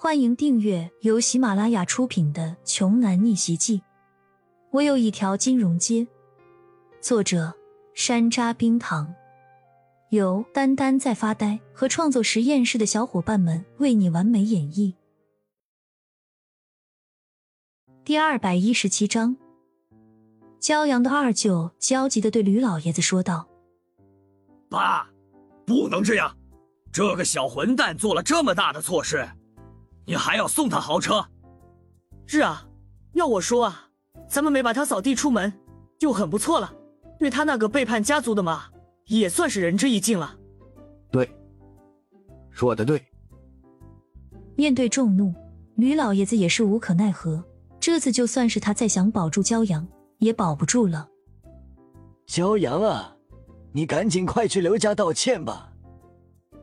欢迎订阅由喜马拉雅出品的《穷男逆袭记》。我有一条金融街。作者：山楂冰糖，由丹丹在发呆和创作实验室的小伙伴们为你完美演绎。第二百一十七章，骄阳的二舅焦急的对吕老爷子说道：“爸，不能这样！这个小混蛋做了这么大的错事。”你还要送他豪车？是啊，要我说啊，咱们没把他扫地出门就很不错了。对他那个背叛家族的嘛，也算是仁至义尽了。对，说的对。面对众怒，吕老爷子也是无可奈何。这次就算是他再想保住骄阳，也保不住了。骄阳啊，你赶紧快去刘家道歉吧，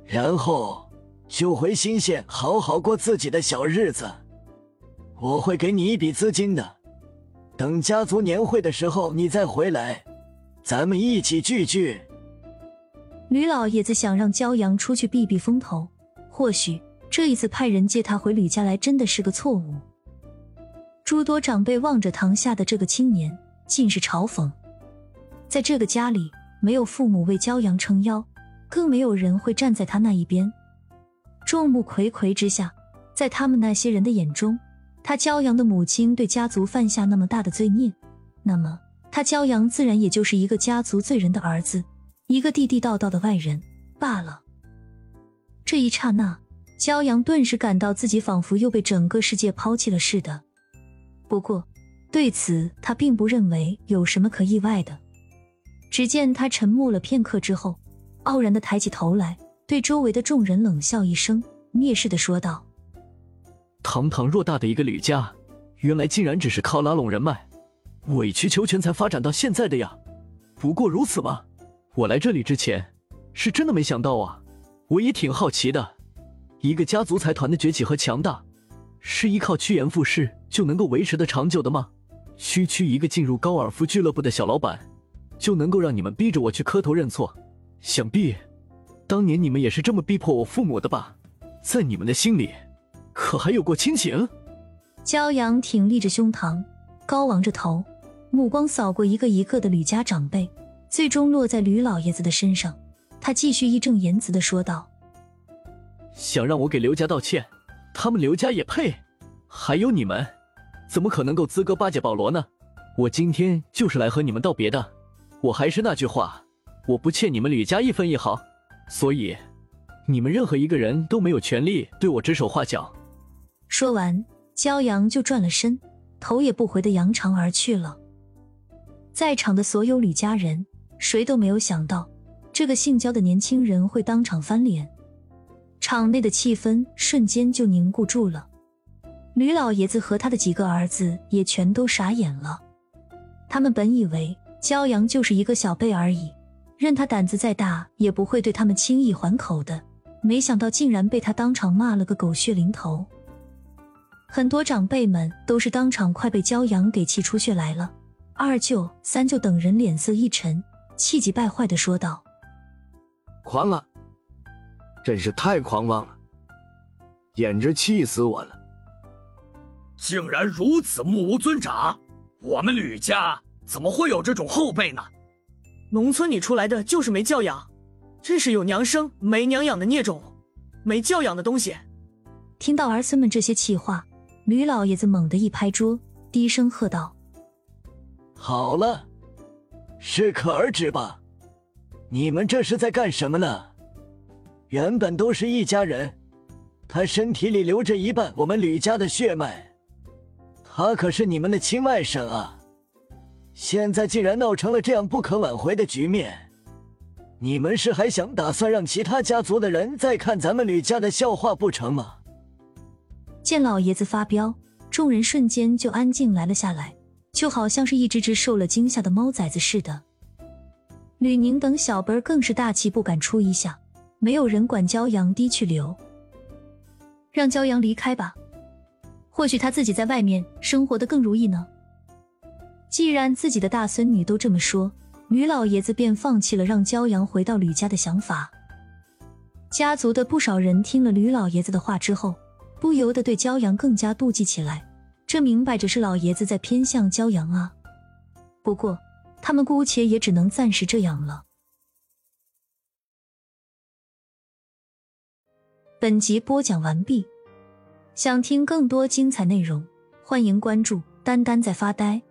然后。就回新县好好过自己的小日子，我会给你一笔资金的。等家族年会的时候，你再回来，咱们一起聚聚。吕老爷子想让骄阳出去避避风头，或许这一次派人接他回吕家来真的是个错误。诸多长辈望着堂下的这个青年，尽是嘲讽。在这个家里，没有父母为骄阳撑腰，更没有人会站在他那一边。众目睽睽之下，在他们那些人的眼中，他骄阳的母亲对家族犯下那么大的罪孽，那么他骄阳自然也就是一个家族罪人的儿子，一个地地道道的外人罢了。这一刹那，骄阳顿时感到自己仿佛又被整个世界抛弃了似的。不过，对此他并不认为有什么可意外的。只见他沉默了片刻之后，傲然的抬起头来。对周围的众人冷笑一声，蔑视的说道：“堂堂偌大的一个吕家，原来竟然只是靠拉拢人脉、委曲求全才发展到现在的呀！不过如此吗？我来这里之前，是真的没想到啊！我也挺好奇的，一个家族财团的崛起和强大，是依靠趋炎附势就能够维持的长久的吗？区区一个进入高尔夫俱乐部的小老板，就能够让你们逼着我去磕头认错？想必……”当年你们也是这么逼迫我父母的吧？在你们的心里，可还有过亲情？骄阳挺立着胸膛，高昂着头，目光扫过一个一个的吕家长辈，最终落在吕老爷子的身上。他继续义正言辞的说道：“想让我给刘家道歉，他们刘家也配？还有你们，怎么可能够资格巴结保罗呢？我今天就是来和你们道别的。我还是那句话，我不欠你们吕家一分一毫。”所以，你们任何一个人都没有权利对我指手画脚。说完，骄阳就转了身，头也不回的扬长而去了。在场的所有吕家人，谁都没有想到，这个姓焦的年轻人会当场翻脸。场内的气氛瞬间就凝固住了。吕老爷子和他的几个儿子也全都傻眼了。他们本以为骄阳就是一个小辈而已。任他胆子再大，也不会对他们轻易还口的。没想到竟然被他当场骂了个狗血淋头。很多长辈们都是当场快被骄阳给气出血来了。二舅、三舅等人脸色一沉，气急败坏的说道：“狂了，真是太狂妄了，简直气死我了！竟然如此目无尊长，我们吕家怎么会有这种后辈呢？”农村里出来的就是没教养，真是有娘生没娘养的孽种，没教养的东西！听到儿孙们这些气话，吕老爷子猛地一拍桌，低声喝道：“好了，适可而止吧！你们这是在干什么呢？原本都是一家人，他身体里流着一半我们吕家的血脉，他可是你们的亲外甥啊！”现在竟然闹成了这样不可挽回的局面，你们是还想打算让其他家族的人再看咱们吕家的笑话不成吗？见老爷子发飙，众人瞬间就安静来了下来，就好像是一只只受了惊吓的猫崽子似的。吕宁等小辈更是大气不敢出一下，没有人管骄阳低去留，让骄阳离开吧，或许他自己在外面生活的更如意呢。既然自己的大孙女都这么说，吕老爷子便放弃了让骄阳回到吕家的想法。家族的不少人听了吕老爷子的话之后，不由得对骄阳更加妒忌起来。这明摆着是老爷子在偏向骄阳啊！不过他们姑且也只能暂时这样了。本集播讲完毕，想听更多精彩内容，欢迎关注“丹丹在发呆”。